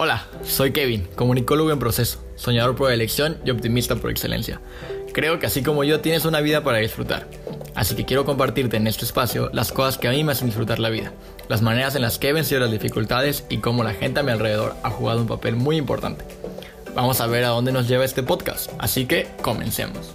Hola, soy Kevin, comunicólogo en proceso, soñador por elección y optimista por excelencia. Creo que así como yo tienes una vida para disfrutar. Así que quiero compartirte en este espacio las cosas que a mí me hacen disfrutar la vida, las maneras en las que he vencido las dificultades y cómo la gente a mi alrededor ha jugado un papel muy importante. Vamos a ver a dónde nos lleva este podcast, así que comencemos.